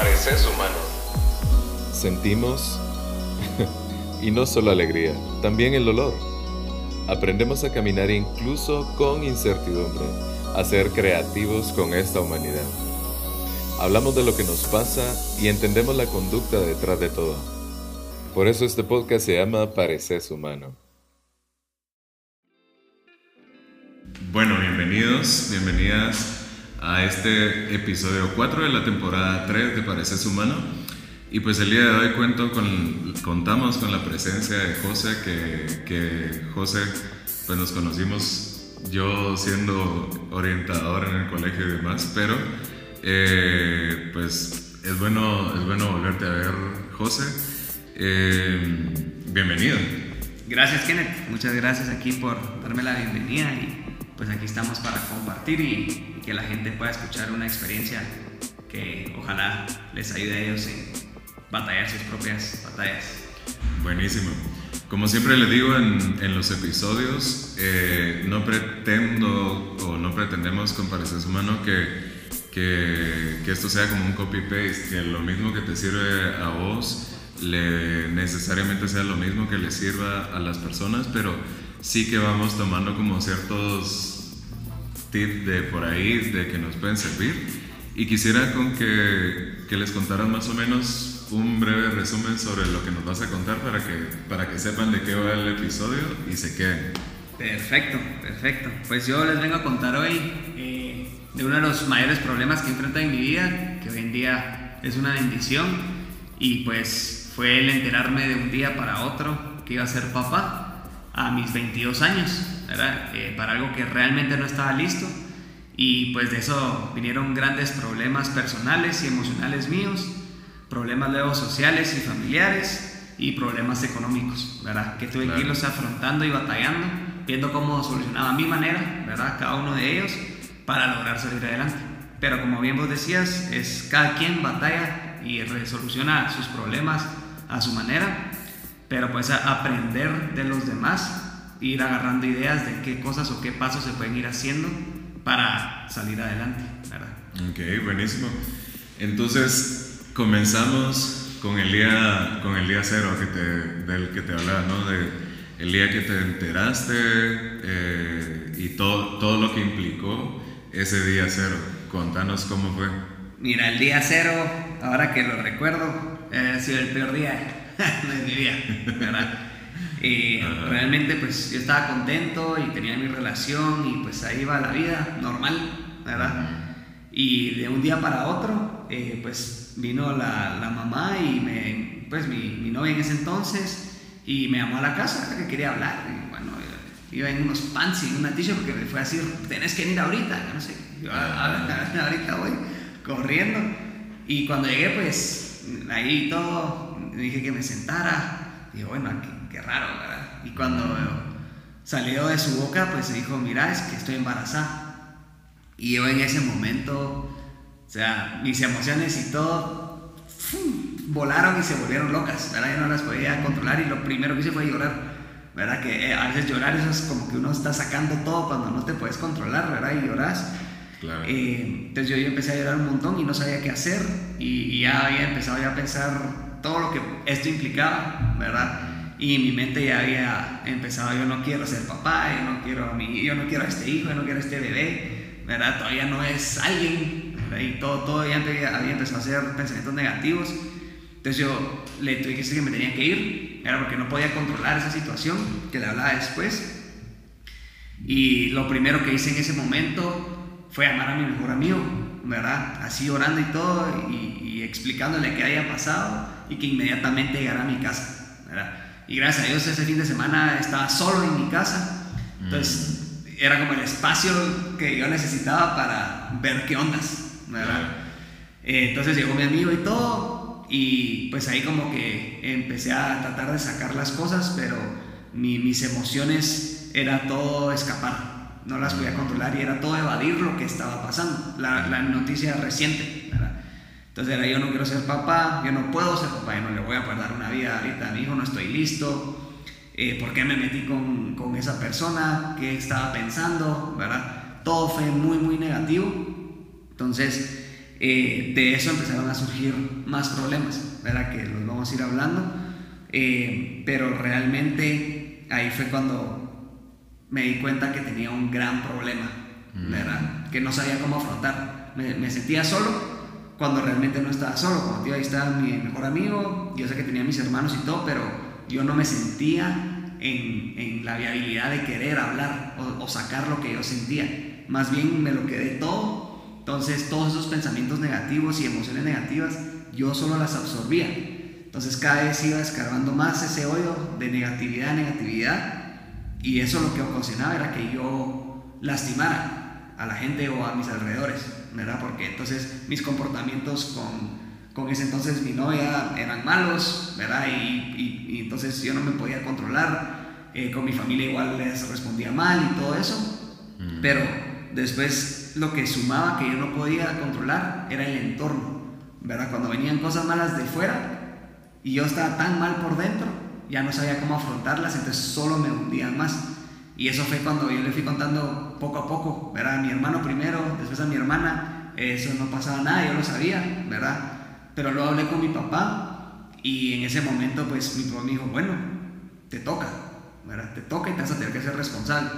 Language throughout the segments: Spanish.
pareces humano. Sentimos, y no solo alegría, también el dolor. Aprendemos a caminar incluso con incertidumbre, a ser creativos con esta humanidad. Hablamos de lo que nos pasa y entendemos la conducta detrás de todo. Por eso este podcast se llama Pareces humano. Bueno, bienvenidos, bienvenidas a este episodio 4 de la temporada 3 de Pareces humano. Y pues el día de hoy cuento con, contamos con la presencia de José, que, José, pues nos conocimos yo siendo orientador en el colegio y demás, pero eh, pues es bueno, es bueno volverte a ver, José. Eh, bienvenido. Gracias, Kenneth. Muchas gracias aquí por darme la bienvenida y pues aquí estamos para compartir y, que la gente pueda escuchar una experiencia que ojalá les ayude a ellos en batallar sus propias batallas. Buenísimo. Como siempre les digo en, en los episodios, eh, no pretendo o no pretendemos con Pareces Humano que, que, que, esto sea como un copy-paste, que lo mismo que te sirve a vos le, necesariamente sea lo mismo que le sirva a las personas, pero sí que vamos tomando como ciertos tips de por ahí de que nos pueden servir. Y quisiera con que, que les contaran más o menos un breve resumen sobre lo que nos vas a contar para que, para que sepan de qué va el episodio y se queden. Perfecto, perfecto. Pues yo les vengo a contar hoy eh, de uno de los mayores problemas que enfrento en mi vida, que hoy en día es una bendición, y pues fue el enterarme de un día para otro que iba a ser papá a mis 22 años, ¿verdad? Eh, para algo que realmente no estaba listo. Y pues de eso vinieron grandes problemas personales y emocionales míos, problemas luego sociales y familiares y problemas económicos, ¿verdad? Que tuve que irlos afrontando y batallando, viendo cómo solucionaba a mi manera, ¿verdad? Cada uno de ellos para lograr salir adelante. Pero como bien vos decías, es cada quien batalla y resoluciona sus problemas a su manera pero pues aprender de los demás, ir agarrando ideas de qué cosas o qué pasos se pueden ir haciendo para salir adelante, ¿verdad? Ok, buenísimo. Entonces, comenzamos con el día, con el día cero que te, del que te hablaba, ¿no? De el día que te enteraste eh, y todo, todo lo que implicó ese día cero. Contanos cómo fue. Mira, el día cero, ahora que lo recuerdo, ha sido el peor día de mi vida, ¿verdad? Y realmente pues yo estaba contento y tenía mi relación y pues ahí va la vida normal, ¿verdad? Y de un día para otro eh, pues vino la, la, mamá y me, pues mi, mi, novia en ese entonces y me llamó a la casa que quería hablar. Y bueno, iba en unos pants y una t-shirt porque me fue a decir, tenés que ir ahorita, yo no sé, yo, ahorita voy corriendo. Y cuando llegué pues ahí todo dije que me sentara. Y bueno, qué, raro, ¿verdad? Y cuando salió de su boca, pues dijo, mira, es que estoy embarazada. Y yo en ese momento, o sea, mis emociones y todo volaron y se volvieron locas, ¿verdad? Yo no las podía controlar y lo primero que hice fue llorar. ¿verdad? Que eh, a veces llorar eso es como que uno está sacando todo cuando no te puedes controlar, ¿verdad? Y lloras. Claro. Eh, entonces yo, yo, empecé a llorar un montón y no sabía qué hacer y, y ya había empezado ya a pensar todo lo que esto implicaba, ¿verdad? Y mi mente ya había empezado, yo no quiero ser papá, yo no quiero a, mi, yo no quiero a este hijo, yo no quiero a este bebé, ¿verdad? Todavía no es alguien, ¿verdad? Y todo, todo ya había empezado a hacer pensamientos negativos. Entonces yo le tuve que decir que me tenía que ir, era porque no podía controlar esa situación, que le hablaba después. Y lo primero que hice en ese momento fue llamar a mi mejor amigo, ¿verdad? Así orando y todo, y, y explicándole qué había pasado y que inmediatamente llegara a mi casa. ¿verdad? Y gracias a Dios ese fin de semana estaba solo en mi casa. Entonces mm. era como el espacio que yo necesitaba para ver qué ondas. ¿verdad? Eh, entonces llegó mi amigo y todo. Y pues ahí como que empecé a tratar de sacar las cosas, pero mis emociones era todo escapar. No las podía mm. controlar y era todo evadir lo que estaba pasando. La, la noticia reciente. Entonces era, yo no quiero ser papá, yo no puedo ser papá, yo no le voy a poder dar una vida ahorita a mi hijo, no estoy listo. Eh, ¿Por qué me metí con, con, esa persona? ¿Qué estaba pensando? ¿Verdad? Todo fue muy, muy negativo. Entonces, eh, de eso empezaron a surgir más problemas, ¿verdad? Que los vamos a ir hablando. Eh, pero realmente ahí fue cuando me di cuenta que tenía un gran problema, mm. ¿verdad? Que no sabía cómo afrontar. Me, me, sentía solo cuando realmente no estaba solo. Como tío, ahí estaba mi mejor amigo, yo sé que tenía mis hermanos y todo, pero yo no me sentía en, en la viabilidad de querer hablar o, sacar lo que yo sentía. Más bien me lo quedé todo entonces todos esos pensamientos negativos y emociones negativas yo solo las absorbía. Entonces cada vez iba escarbando más ese hoyo de negatividad, negatividad y eso lo que ocasionaba era que yo lastimara a la gente o a mis alrededores, ¿verdad? Porque entonces mis comportamientos con, con ese entonces mi novia eran malos, ¿verdad? Y, y, entonces yo no me podía controlar, eh, con mi familia igual les respondía mal y todo eso, mm. pero después lo que sumaba que yo no podía controlar era el entorno, ¿verdad? Cuando venían cosas malas de fuera y yo estaba tan mal por dentro, ya no sabía cómo afrontarlas, entonces solo me hundían más. Y eso fue cuando yo le fui contando poco a poco, ¿verdad? A mi hermano primero, después a mi hermana, eso no pasaba nada, yo lo sabía, ¿verdad? Pero luego hablé con mi papá y en ese momento pues mi papá me dijo, bueno, te toca, ¿verdad? Te toca y te vas a tener que ser responsable.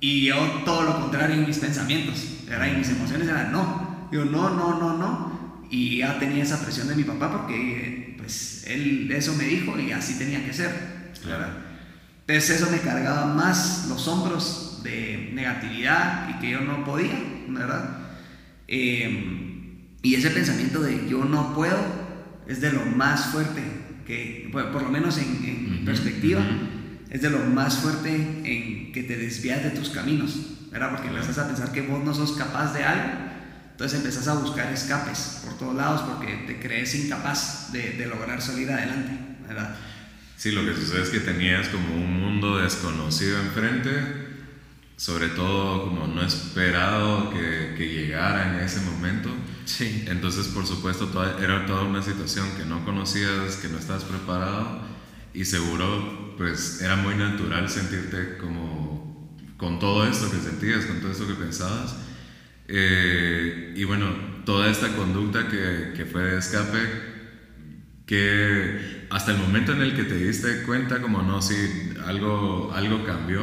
Y yo todo lo contrario en mis pensamientos, ¿verdad? Y mis emociones eran no. Yo no, no, no, no. Y ya tenía esa presión de mi papá porque pues él eso me dijo y así tenía que ser, ¿verdad? Entonces eso me cargaba más los hombros de negatividad y que yo no podía, ¿verdad? Em, y ese pensamiento de yo no puedo es de lo más fuerte que, por, lo menos en, mi perspectiva, es de lo más fuerte en que te desvías de tus caminos, ¿verdad? Porque empiezas a pensar que vos no sos capaz de algo, entonces empezás a buscar escapes por todos lados porque te crees incapaz de, de lograr salir adelante, ¿verdad? Sí, lo que sucede es que tenías como un mundo desconocido enfrente, sobre todo como no esperado que, que llegara en ese momento. Sí. Entonces, por supuesto, toda, era toda una situación que no conocías, que no estabas preparado y seguro pues era muy natural sentirte como con todo esto que sentías, con todo esto que pensabas. Eh, y bueno, toda esta conducta que, que, fue de escape, que hasta el momento en el que te diste cuenta como no, sí, algo, algo cambió,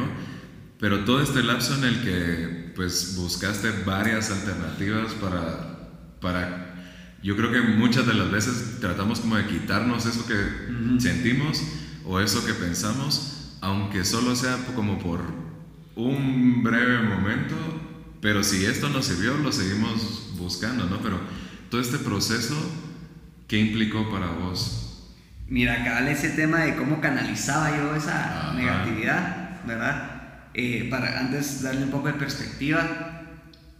pero todo este lapso en el que pues buscaste varias alternativas para, para yo creo que muchas de las veces tratamos como de quitarnos eso que sentimos o eso que pensamos, aunque solo sea como por un breve momento, pero si esto nos sirvió, lo seguimos buscando, ¿no? Pero todo este proceso, ¿qué implicó para vos? Mira, acá ese tema de cómo canalizaba yo esa negatividad, ¿verdad? Eh, para antes darle un poco de perspectiva,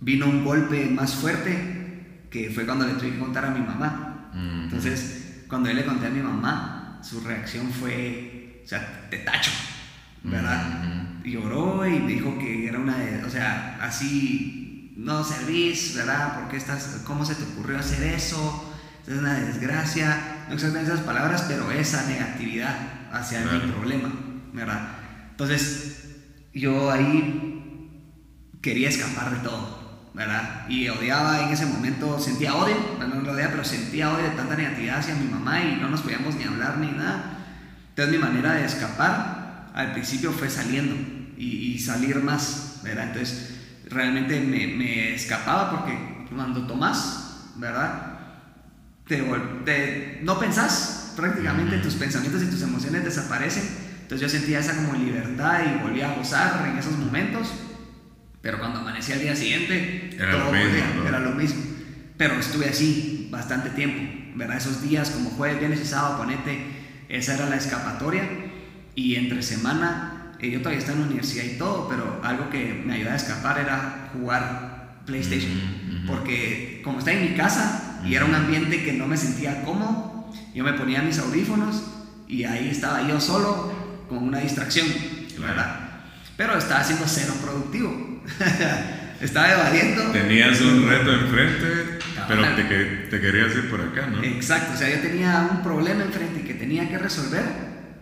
vino un golpe más fuerte que fue cuando le tuve que contar a mi mamá. Entonces, cuando yo le conté a mi mamá, su reacción fue, o sea, te tacho, ¿verdad? Lloró y me dijo que era una de, o sea, así, no servís, ¿verdad? ¿Por qué estás, cómo se te ocurrió hacer eso? Es una desgracia, no exactamente esas palabras, pero esa negatividad hacia mi problema, ¿verdad? Entonces, yo ahí quería escapar de todo, ¿verdad? Y odiaba en ese momento, sentía odio, no lo odiaba, pero sentía odio de tanta negatividad hacia mi mamá y no nos podíamos ni hablar ni nada. Entonces mi manera de escapar al principio fue saliendo y, salir más, ¿verdad? Entonces realmente me, me escapaba porque cuando tomas, ¿verdad? Te, no pensás prácticamente, tus pensamientos y tus emociones desaparecen. Entonces yo sentía esa como libertad y volvía a gozar en esos momentos pero cuando amanecí al día siguiente, era, todo lo, mismo, era lo mismo. Pero estuve así bastante tiempo, ¿verdad? Esos días como jueves, viernes y sábado, ponete, esa era la escapatoria. Y entre semana, eh, yo todavía estaba en la universidad y todo, pero algo que me ayudaba a escapar era jugar PlayStation. Porque como estaba en mi casa y era un ambiente que no me sentía cómodo, yo me ponía mis audífonos y ahí estaba yo solo con una distracción, ¿verdad? Pero estaba siendo cero productivo. Estaba evadiendo. Tenías un reto enfrente, pero te, te, querías ir por acá, ¿no? Exacto, o sea, yo tenía un problema enfrente que tenía que resolver,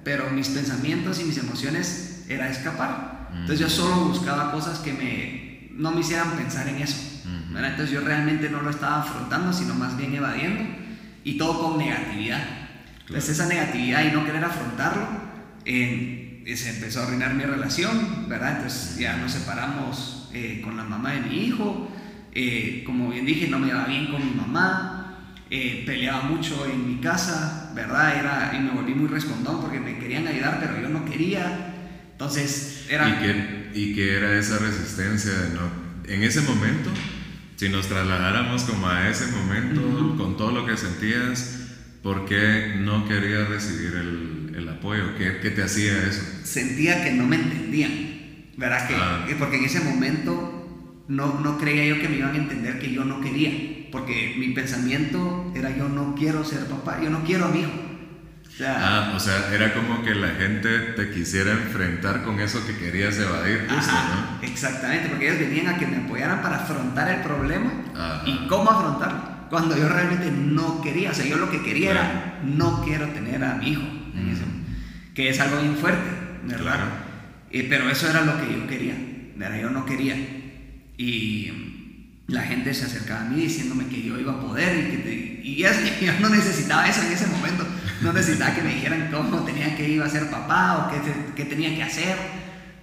pero mis pensamientos y mis emociones era escapar. Entonces yo solo buscaba cosas que me, no me hicieran pensar en eso, Entonces yo realmente no lo estaba afrontando, sino más bien evadiendo y todo con negatividad. Entonces esa negatividad y no querer afrontarlo, eh, se empezó a arruinar mi relación, ¿verdad? Entonces ya nos separamos eh, con la mamá de mi hijo, eh, como bien dije, no me iba bien con mi mamá, peleaba mucho en mi casa, ¿verdad? Era, y me volví muy respondón porque me querían ayudar, pero yo no quería. Entonces era... ¿Y qué, y qué era esa resistencia de no... En ese momento, si nos trasladáramos como a ese momento, con todo lo que sentías, ¿por qué no querías recibir el, el apoyo? ¿Qué, ¿Qué, te hacía eso? Sentía que no me entendían, ¿verdad? Que, ah. Porque en ese momento no, no creía yo que me iban a entender que yo no quería, porque mi pensamiento era yo no quiero ser papá, yo no quiero a mi hijo. O sea, ah, o sea, era como que la gente te quisiera enfrentar con eso que querías evadir, justo, ¿no? Exactamente, porque ellos venían a que me apoyaran para afrontar el problema y cómo afrontarlo cuando yo realmente no quería, o sea, yo lo que quería era, no quiero tener a mi hijo, que es algo bien fuerte, ¿verdad? Eh, pero eso era lo que yo quería, ¿verdad? Yo no quería. Y la gente se acercaba a mí diciéndome que yo iba a poder y que y yo no necesitaba eso en ese momento, no necesitaba que me dijeran cómo tenía que ir a ser papá o qué, qué tenía que hacer,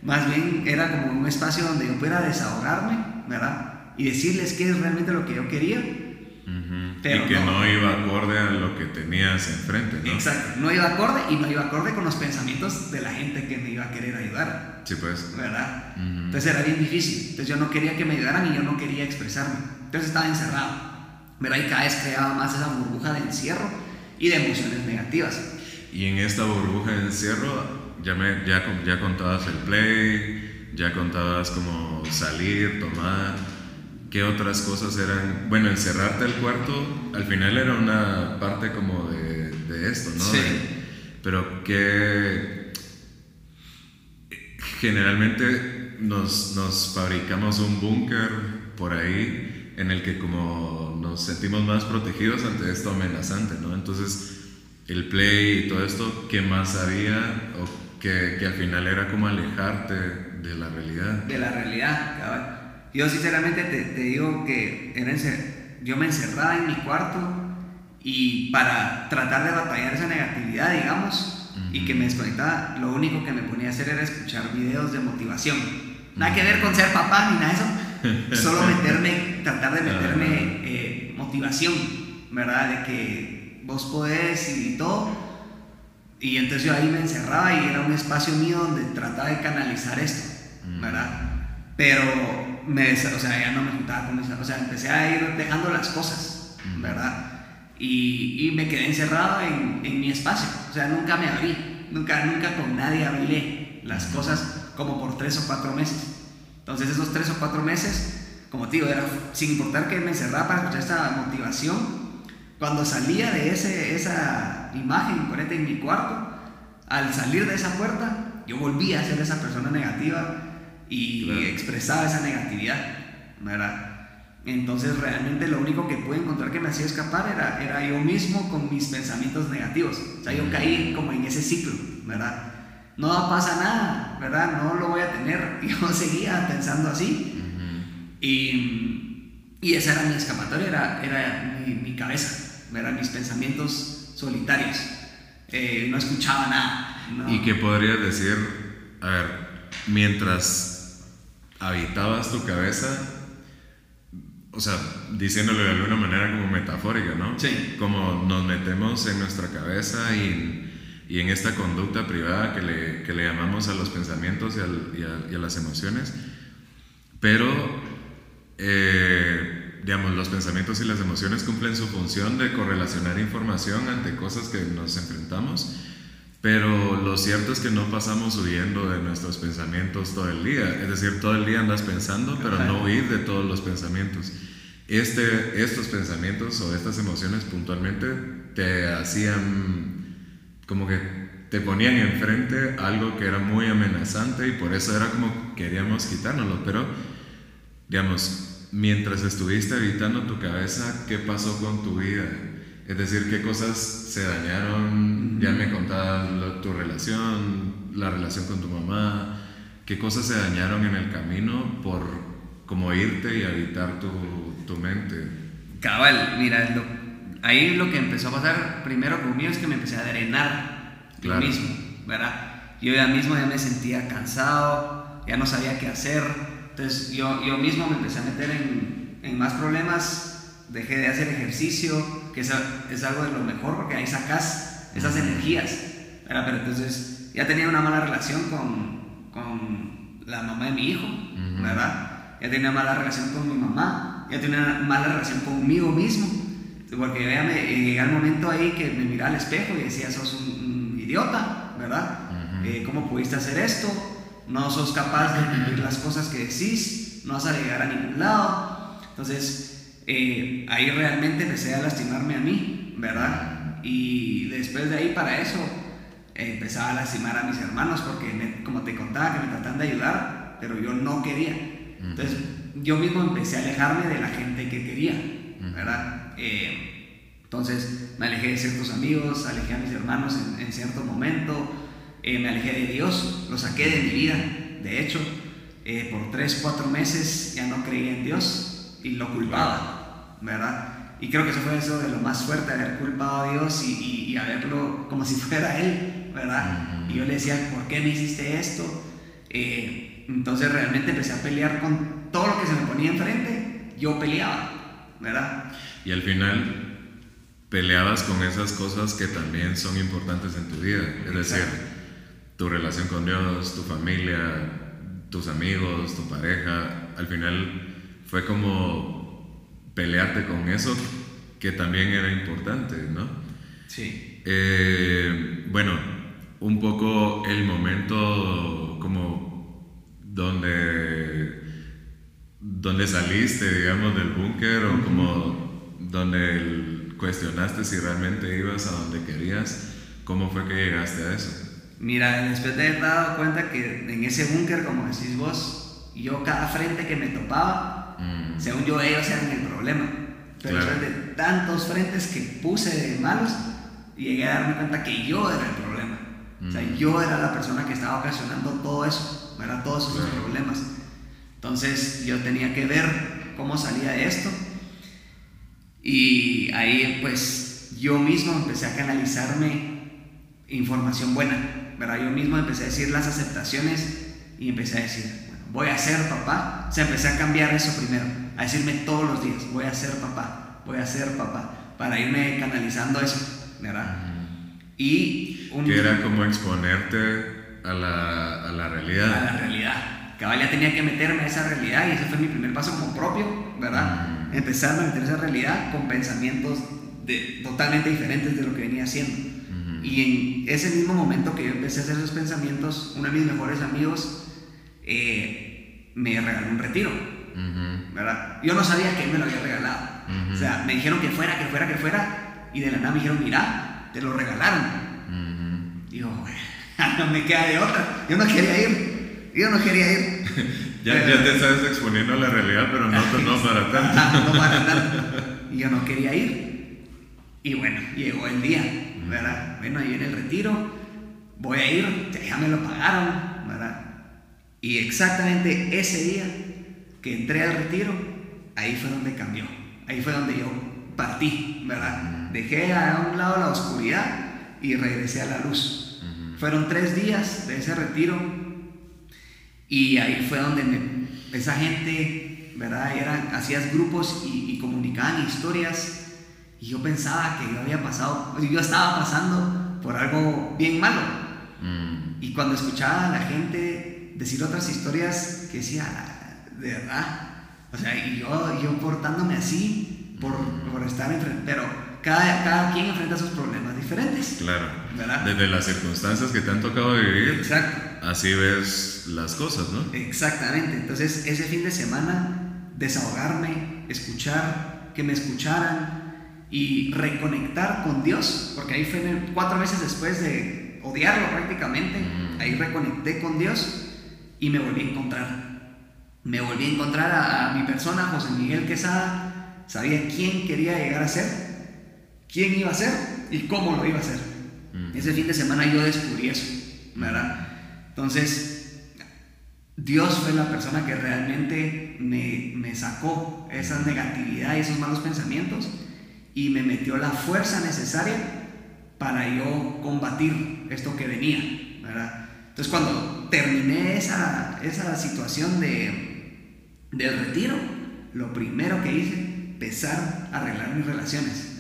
más bien era como un espacio donde yo pudiera desahogarme, ¿verdad? Y decirles qué es realmente lo que yo quería y que no. iba acorde a lo que tenías enfrente, ¿no? Exacto, no iba acorde y no iba acorde con los pensamientos de la gente que me iba a querer ayudar. Sí, pues. ¿Verdad? Entonces era bien difícil. Entonces yo no quería que me ayudaran y yo no quería expresarme. Entonces estaba encerrado. ¿Verdad? Y cada vez creaba más esa burbuja de encierro y de emociones negativas. Y en esta burbuja de encierro ya, me, ya, ya contabas el play, ya contabas como salir, tomar ¿Qué otras cosas eran? Bueno, encerrarte al cuarto al final era una parte como de, de esto, ¿no? Sí. pero que generalmente nos, nos fabricamos un búnker por ahí en el que como nos sentimos más protegidos ante esto amenazante, ¿no? Entonces el play y todo esto, ¿qué más había? O que, que al final era como alejarte de la realidad. De la realidad, cabrón. Yo sinceramente te, digo que yo me encerraba en mi cuarto y para tratar de batallar esa negatividad, digamos, y que me desconectaba, lo único que me ponía a hacer era escuchar videos de motivación. Nada que ver con ser papá ni nada de eso, solo meterme, tratar de meterme eh, motivación, ¿verdad? De que vos podés y todo. Y entonces yo ahí me encerraba y era un espacio mío donde trataba de canalizar esto, ¿verdad? Pero me, o sea, ya no me juntaba con esa, o sea, empecé a ir dejando las cosas, ¿verdad? Y, y me quedé encerrado en, en, mi espacio, o sea, nunca me abrí, nunca, nunca con nadie abrí las cosas como por tres o cuatro meses. Entonces esos tres o cuatro meses, como te digo, era sin importar que me encerraba para escuchar esta motivación, cuando salía de ese, esa imagen ponete en mi cuarto, al salir de esa puerta, yo volvía a ser esa persona negativa y expresaba esa negatividad, ¿verdad? Entonces realmente lo único que pude encontrar que me hacía escapar era, era yo mismo con mis pensamientos negativos. O sea, yo caí como en ese ciclo, ¿verdad? No pasa nada, ¿verdad? No lo voy a tener. Yo seguía pensando así. y, y, esa era mi escapatoria, era, era mi, mi, cabeza, ¿verdad? Mis pensamientos solitarios. Eh, no escuchaba nada. ¿Y qué podrías decir? A ver, mientras habitabas tu cabeza, o sea, diciéndolo de alguna manera como metafórica, ¿no? Sí. Como nos metemos en nuestra cabeza y, y en esta conducta privada que le, que le, llamamos a los pensamientos y, y, a, las emociones, pero, eh, digamos, los pensamientos y las emociones cumplen su función de correlacionar información ante cosas que nos enfrentamos pero lo cierto es que no pasamos huyendo de nuestros pensamientos todo el día. Es decir, todo el día andas pensando, pero no huir de todos los pensamientos. Este, estos pensamientos o estas emociones puntualmente te hacían como que te ponían enfrente algo que era muy amenazante y por eso era como queríamos quitárnoslo. Pero, digamos, mientras estuviste habitando tu cabeza, ¿qué pasó con tu vida? Es decir, qué cosas se dañaron, ya me contabas tu relación, la relación con tu mamá, qué cosas se dañaron en el camino por como irte y habitar tu, tu mente. Cabal, mira, ahí lo que empezó a pasar primero conmigo es que me empecé a drenar yo mismo, ¿verdad? Yo ya mismo ya me sentía cansado, ya no sabía qué hacer, entonces yo, yo mismo me empecé a meter en, en más problemas, dejé de hacer ejercicio, que es, es algo de lo mejor porque ahí sacas esas energías, ¿verdad? Pero entonces ya tenía una mala relación con, con la mamá de mi hijo, ¿verdad? ya tenía mala relación con mi mamá, ya tenía mala relación conmigo mismo, porque ya me llega el momento ahí que me miraba al espejo y decía, sos un, idiota, ¿verdad? Eh, ¿Cómo pudiste hacer esto? No sos capaz de cumplir las cosas que decís, no vas a llegar a ningún lado. Entonces, eh, ahí realmente empecé a lastimarme a mí, ¿verdad? Y después de ahí para eso empezaba a lastimar a mis hermanos porque, como te contaba, que me trataban de ayudar, pero yo no quería. Entonces, yo mismo empecé a alejarme de la gente que quería, ¿verdad? Eh, entonces, me alejé de ciertos amigos, alejé a mis hermanos en, cierto momento, eh, me alejé de Dios, lo saqué de mi vida. De hecho, eh, por tres, cuatro meses ya no creía en Dios y lo culpaba, ¿verdad? Y creo que eso fue eso de lo más fuerte, haber culpado a Dios y, y, verlo como si fuera Él, ¿verdad? Y yo le decía, ¿por qué me hiciste esto? Entonces realmente empecé a pelear con todo lo que se me ponía enfrente, yo peleaba, ¿verdad? Y al final peleabas con esas cosas que también son importantes en tu vida, es decir, tu relación con Dios, tu familia, tus amigos, tu pareja, al final fue como pelearte con eso que también era importante, ¿no? Sí. Eh, bueno, un poco el momento como donde, donde saliste, digamos, del búnker o como donde cuestionaste si realmente ibas a donde querías, ¿cómo fue que llegaste a eso? Mira, después de haber dado cuenta que en ese búnker, como decís vos, yo cada frente que me topaba, mm. según yo ellos eran el problema. Pero después de tantos frentes que puse de malos, llegué a darme cuenta que yo era el problema. O sea, mm. yo era la persona que estaba ocasionando todo eso. ¿verdad? Todos esos problemas. Entonces yo tenía que ver cómo salía esto y ahí pues yo mismo empecé a canalizarme información buena, ¿verdad? Yo mismo empecé a decir las aceptaciones y empecé a decir, bueno, voy a ser papá. O sea, empecé a cambiar eso primero, a decirme todos los días, voy a ser papá, voy a ser papá, para irme canalizando eso, ¿verdad? Y un... Que era como exponerte a la, a la realidad. A la realidad. Cabal ya tenía que meterme a esa realidad y ese fue mi primer paso como propio, ¿verdad? Mm. Empezar a meter esa realidad con pensamientos de, totalmente diferentes de lo que venía haciendo. Y en ese mismo momento que yo empecé a hacer esos pensamientos, uno de mis mejores amigos eh, me regaló un retiro, ¿verdad? Yo no sabía que él me lo había regalado. O sea, me dijeron que fuera, que fuera, que fuera, y de la nada me dijeron, mira, te lo regalaron. Yo, no me queda de otra. Yo no quería ir. Yo no quería ir. ya, ya, te estás exponiendo a la realidad, pero no, no para tanto. no para tanto. Y yo no quería ir. Y bueno, llegó el día, ¿verdad? Bueno, ahí en el retiro, voy a ir, ya me lo pagaron, ¿verdad? Y exactamente ese día que entré al retiro, ahí fue donde cambió. Ahí fue donde yo partí, ¿verdad? Dejé a un lado la oscuridad y regresé a la luz. Fueron tres días de ese retiro y ahí fue donde esa gente, ¿verdad? Eran, hacías grupos y, comunicaban historias y yo pensaba que yo había pasado, yo estaba pasando por algo bien malo. Mm. Y cuando escuchaba a la gente decir otras historias que decía, de verdad, o sea, y yo, yo portándome así por, por estar enfrente, pero cada, cada quien enfrenta sus problemas diferentes. Claro. ¿verdad? Desde las circunstancias que te han tocado vivir. Exacto. Así ves las cosas, ¿no? Exactamente. Entonces, ese fin de semana, desahogarme, escuchar, que me escucharan y reconectar con Dios, porque ahí fue cuatro meses después de odiarlo prácticamente, mm. ahí reconecté con Dios y me volví a encontrar. Me volví a encontrar a, a mi persona, José Miguel Quesada, sabía quién quería llegar a ser quién iba a ser y cómo lo iba a hacer. Ese fin de semana yo descubrí eso, ¿verdad? Entonces, Dios fue la persona que realmente me, me sacó esa negatividad y esos malos pensamientos y me metió la fuerza necesaria para yo combatir esto que venía, ¿verdad? Entonces cuando terminé esa, esa situación de, del retiro, lo primero que hice, empezar a arreglar mis relaciones.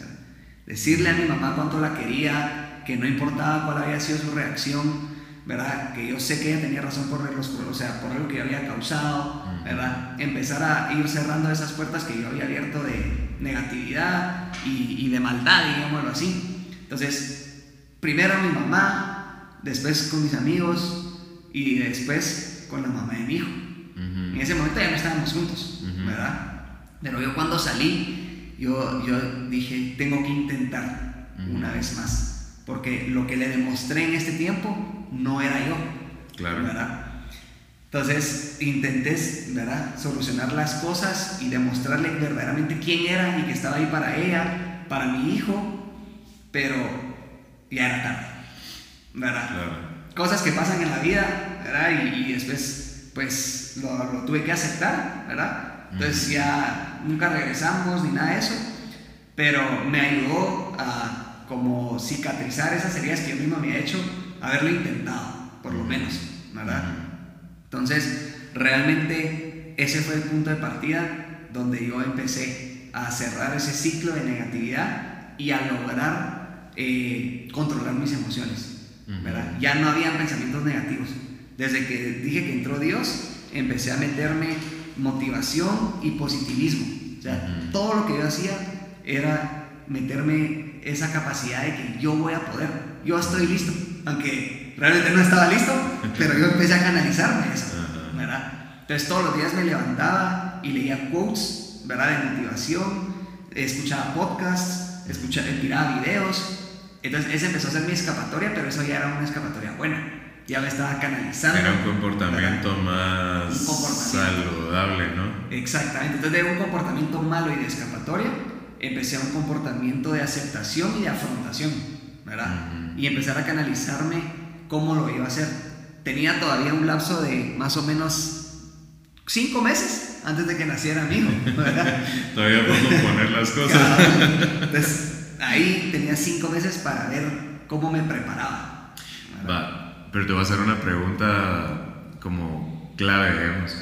Decirle a mi mamá cuánto la quería, que no importaba cuál había sido su reacción, ¿verdad? Que yo sé que ella tenía razón por, los, o sea, por algo que yo había causado, ¿verdad? Empezar a ir cerrando esas puertas que yo había abierto de negatividad y, y de maldad, digámoslo así. Entonces, primero mi mamá, después con mis amigos y después con la mamá de mi hijo. En ese momento ya no estábamos juntos, ¿verdad? Pero yo cuando salí, yo, yo dije, tengo que intentar una vez más, porque lo que le demostré en este tiempo no era yo. Claro. ¿Verdad? Entonces intenté, ¿verdad? Solucionar las cosas y demostrarle verdaderamente quién era y que estaba ahí para ella, para mi hijo, pero ya era tarde, ¿verdad? Cosas que pasan en la vida, ¿verdad? Y, después, pues, lo, tuve que aceptar, ¿verdad? Entonces ya nunca regresamos ni nada de eso, pero me ayudó a como cicatrizar esas heridas que yo mismo había hecho haberlo intentado, por lo menos, ¿verdad? Entonces, realmente ese fue el punto de partida donde yo empecé a cerrar ese ciclo de negatividad y a lograr eh, controlar mis emociones, ¿verdad? Ya no había pensamientos negativos. Desde que dije que entró Dios, empecé a meterme motivación y positivismo. O sea, todo lo que yo hacía era meterme esa capacidad de que yo voy a poder, yo estoy listo, aunque realmente no estaba listo, pero yo empecé a canalizarme eso, ¿verdad? Entonces todos los días me levantaba y leía quotes, ¿verdad? De motivación, escuchaba podcasts, escuchaba, miraba videos. Entonces ese empezó a ser mi escapatoria, pero eso ya era una escapatoria buena. Ya me estaba canalizando. Era un comportamiento más saludable, ¿no? Exactamente. Entonces de un comportamiento malo y de escapatoria, empecé a un comportamiento de aceptación y de afrontación, ¿verdad? y empezar a canalizarme cómo lo iba a hacer. Tenía todavía un lapso de más o menos cinco meses antes de que naciera mi hijo. todavía puedo poner las cosas. Entonces, ahí tenía cinco meses para ver cómo me preparaba. Va, pero te voy a hacer una pregunta como clave, digamos.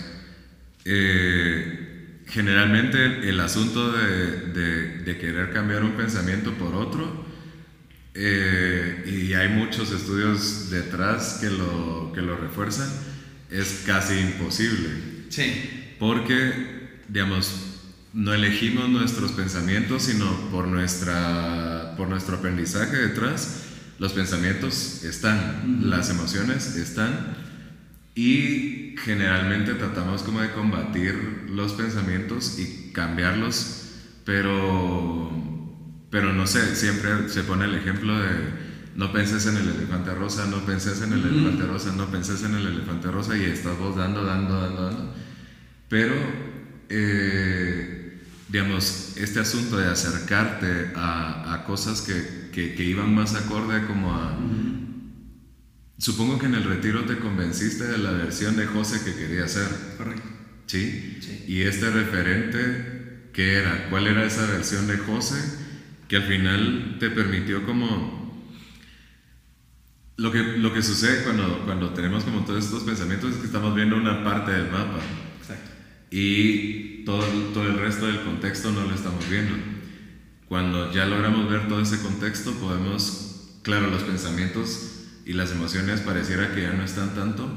Eh, generalmente el asunto de, de, de querer cambiar un pensamiento por otro eh, y hay muchos estudios detrás que lo, que lo refuerzan, es casi imposible. Sí. Porque, digamos, no elegimos nuestros pensamientos, sino por, nuestra, por nuestro aprendizaje detrás. Los pensamientos están, las emociones están, y generalmente tratamos como de combatir los pensamientos y cambiarlos, pero pero no sé, siempre se pone el ejemplo de no penses en el elefante rosa, no penses en el elefante rosa, no penses en el elefante rosa y estás vos dando, dando, dando, dando. Pero, eh, digamos, este asunto de acercarte a, a cosas que, que, que, iban más acorde como a... Supongo que en el retiro te convenciste de la versión de José que quería ser. Correcto. ¿Sí? ¿Sí? Y este referente, ¿qué era? ¿Cuál era esa versión de José? que al final te permitió como... Lo que, lo que sucede cuando, cuando tenemos como todos estos pensamientos es que estamos viendo una parte del mapa. Exacto. Y todo, todo el resto del contexto no lo estamos viendo. Cuando ya logramos ver todo ese contexto, podemos, claro, los pensamientos y las emociones pareciera que ya no están tanto,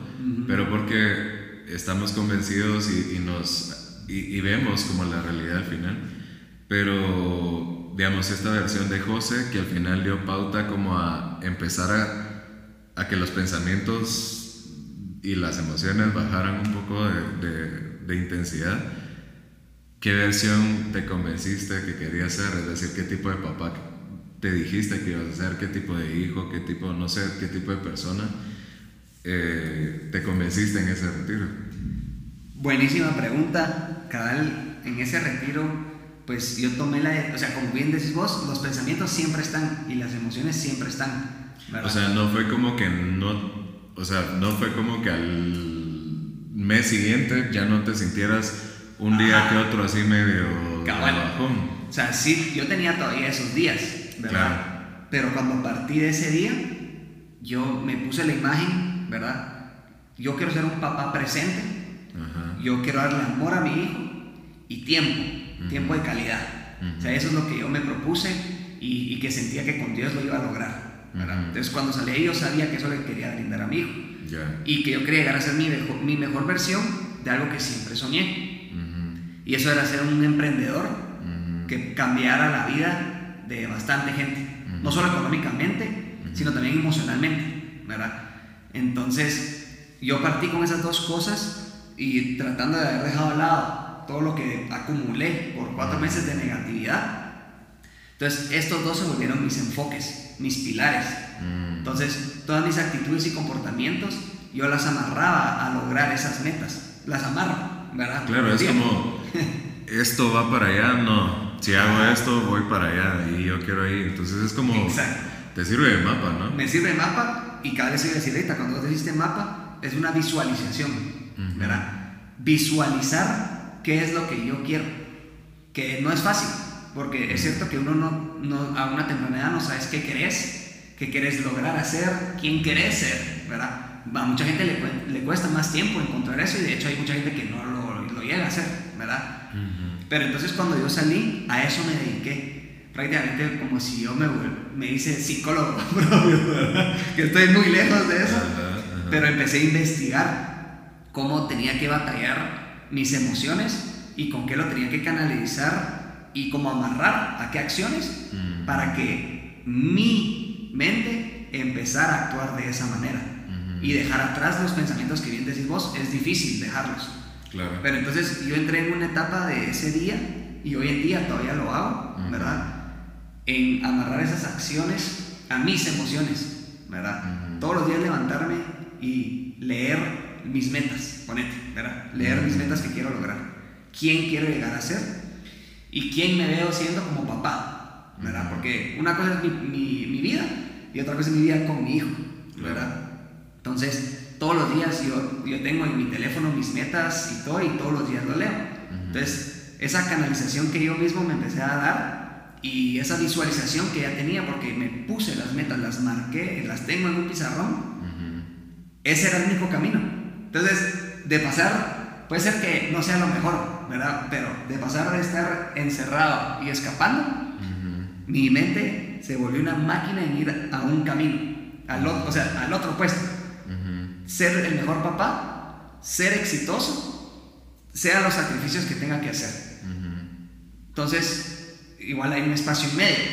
pero porque estamos convencidos y, y nos, y, y, vemos como la realidad al final. Pero digamos, esta versión de José que al final dio pauta como a empezar a, a que los pensamientos y las emociones bajaran un poco de, de, intensidad. ¿Qué versión te convenciste que querías ser? Es decir, ¿qué tipo de papá te dijiste que ibas a ser? ¿Qué tipo de hijo? ¿Qué tipo, no sé, qué tipo de persona eh, te convenciste en ese retiro? Buenísima pregunta. Cabal, en ese retiro pues yo tomé la, o sea, como bien decís vos, los pensamientos siempre están y las emociones siempre están. O sea, no fue como que no, o sea, no fue como que al, mes siguiente ya no te sintieras un día que otro así medio bajón. O sea, sí, yo tenía todavía esos días, ¿verdad? Pero cuando partí de ese día, yo me puse la imagen, ¿verdad? Yo quiero ser un papá presente, yo quiero darle amor a mi hijo y tiempo, tiempo de calidad. O sea, eso es lo que yo me propuse y, que sentía que con Dios lo iba a lograr. ¿verdad? Entonces, cuando salí yo sabía que eso le quería brindar a mi hijo. Y que yo quería llegar a ser mi mejor, mi mejor versión de algo que siempre soñé. Y eso era ser un emprendedor que cambiara la vida de bastante gente. No solo económicamente, sino también emocionalmente. ¿verdad? Entonces, yo partí con esas dos cosas y tratando de haber dejado al lado todo lo que acumulé por cuatro meses de negatividad. Entonces, estos dos se volvieron mis enfoques, mis pilares. Entonces, todas mis actitudes y comportamientos, yo las amarraba a lograr esas metas. Las amarro, ¿verdad? Claro, es como, esto va para allá, no. Si hago esto, voy para allá y yo quiero ir. Entonces, es como... Exacto. Te sirve de mapa, ¿no? Me sirve de mapa y cada vez voy a decir, cuando vos decís mapa, es una visualización, ¿verdad? Visualizar qué es lo que yo quiero. Que no es fácil, porque es cierto que uno no, no a una temprana edad no sabes qué querés qué querés lograr hacer, quién querés ser, ¿verdad? A mucha gente le, le, cuesta más tiempo encontrar eso y de hecho hay mucha gente que no lo llega a hacer, ¿verdad? Pero entonces cuando yo salí, a eso me dediqué. Prácticamente como si yo me, me hice psicólogo propio, ¿verdad? Que estoy muy lejos de eso. Pero empecé a investigar cómo tenía que batallar mis emociones y con qué lo tenía que canalizar y cómo amarrar a qué acciones para que mi mente empezar a actuar de esa manera y dejar atrás los pensamientos que bien decís vos, es difícil dejarlos. Claro. Pero entonces yo entré en una etapa de ese día y hoy en día todavía lo hago, ¿verdad? En amarrar esas acciones a mis emociones, ¿verdad? Todos los días levantarme y leer mis metas, ponete, ¿verdad? Leer mis metas que quiero lograr. ¿Quién quiero llegar a ser? ¿Y quién me veo siendo como papá? ¿Verdad? Porque una cosa es mi, mi vida y otra cosa es mi vida con mi hijo, ¿verdad? Entonces, todos los días yo, yo tengo en mi teléfono mis metas y todo, y todos los días lo leo. Entonces, esa canalización que yo mismo me empecé a dar y esa visualización que ya tenía, porque me puse las metas, las marqué, las tengo en un pizarrón, ese era el único camino. Entonces, de pasar, puede ser que no sea lo mejor, ¿verdad? Pero de pasar de estar encerrado y escapando, mi mente se volvió una máquina en ir a un camino, al otro, o sea, al otro puesto. Ser el mejor papá, ser exitoso, sea los sacrificios que tenga que hacer. Entonces, igual hay un espacio en medio,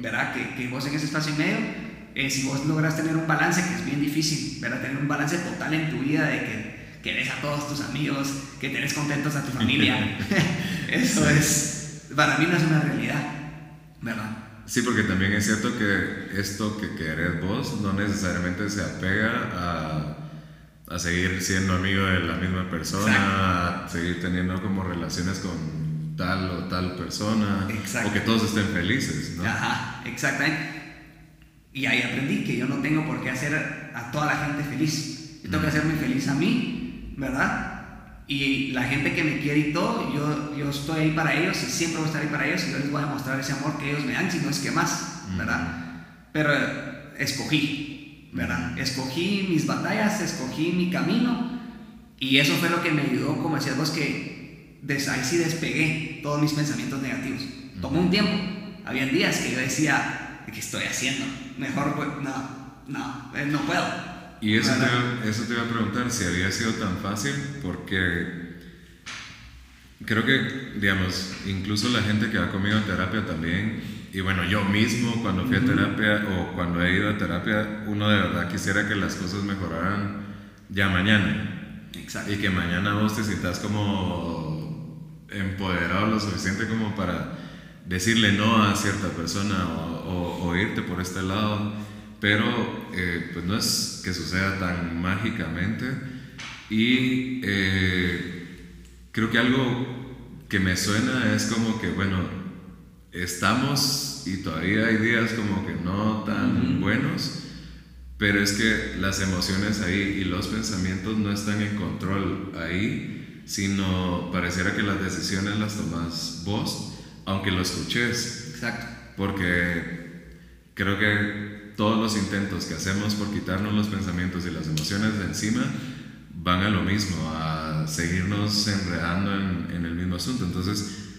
¿verdad? Que, que vos en ese espacio en medio, eh, si vos logras tener un balance, que es bien difícil, ¿verdad? Tener un balance total en tu vida de que querés a todos tus amigos, que tenés contentos a tu familia. Eso es, para mí no es una realidad, ¿verdad? Sí, porque también es cierto que esto que querés vos no necesariamente se apega a, a seguir siendo amigo de la misma persona, a seguir teniendo como relaciones con tal o tal persona, o que todos estén felices, ¿no? Ajá, exactamente. Y ahí aprendí que yo no tengo por qué hacer a toda la gente feliz. Yo tengo que hacerme feliz a mí, ¿verdad? Y la gente que me quiere y todo, yo, yo estoy ahí para ellos y siempre voy a estar ahí para ellos y yo les voy a mostrar ese amor que ellos me dan, si no es que más, ¿verdad? Pero escogí, ¿verdad? Escogí mis batallas, escogí mi camino y eso fue lo que me ayudó, como decías vos, que ahí sí despegué todos mis pensamientos negativos. Tomó un tiempo, había días que yo decía, ¿qué estoy haciendo? Mejor, pues, no, no, eh, no puedo y eso te, eso te iba a preguntar, si había sido tan fácil, porque creo que, digamos, incluso la gente que ha conmigo en terapia también, y bueno, yo mismo cuando fui a terapia o cuando he ido a terapia, uno de verdad quisiera que las cosas mejoraran ya mañana. Exacto. Y que mañana vos te sientas como empoderado lo suficiente como para decirle no a cierta persona o, o irte por este lado pero eh, pues no es que suceda tan mágicamente y eh, creo que algo que me suena es como que bueno estamos y todavía hay días como que no tan buenos Pero es que las emociones ahí y los pensamientos no están en control ahí, sino pareciera que las decisiones las tomas vos, aunque lo escuches. Exacto. Porque creo que todos los intentos que hacemos por quitarnos los pensamientos y las emociones de encima van a lo mismo, a seguirnos enredando en, el mismo asunto. Entonces,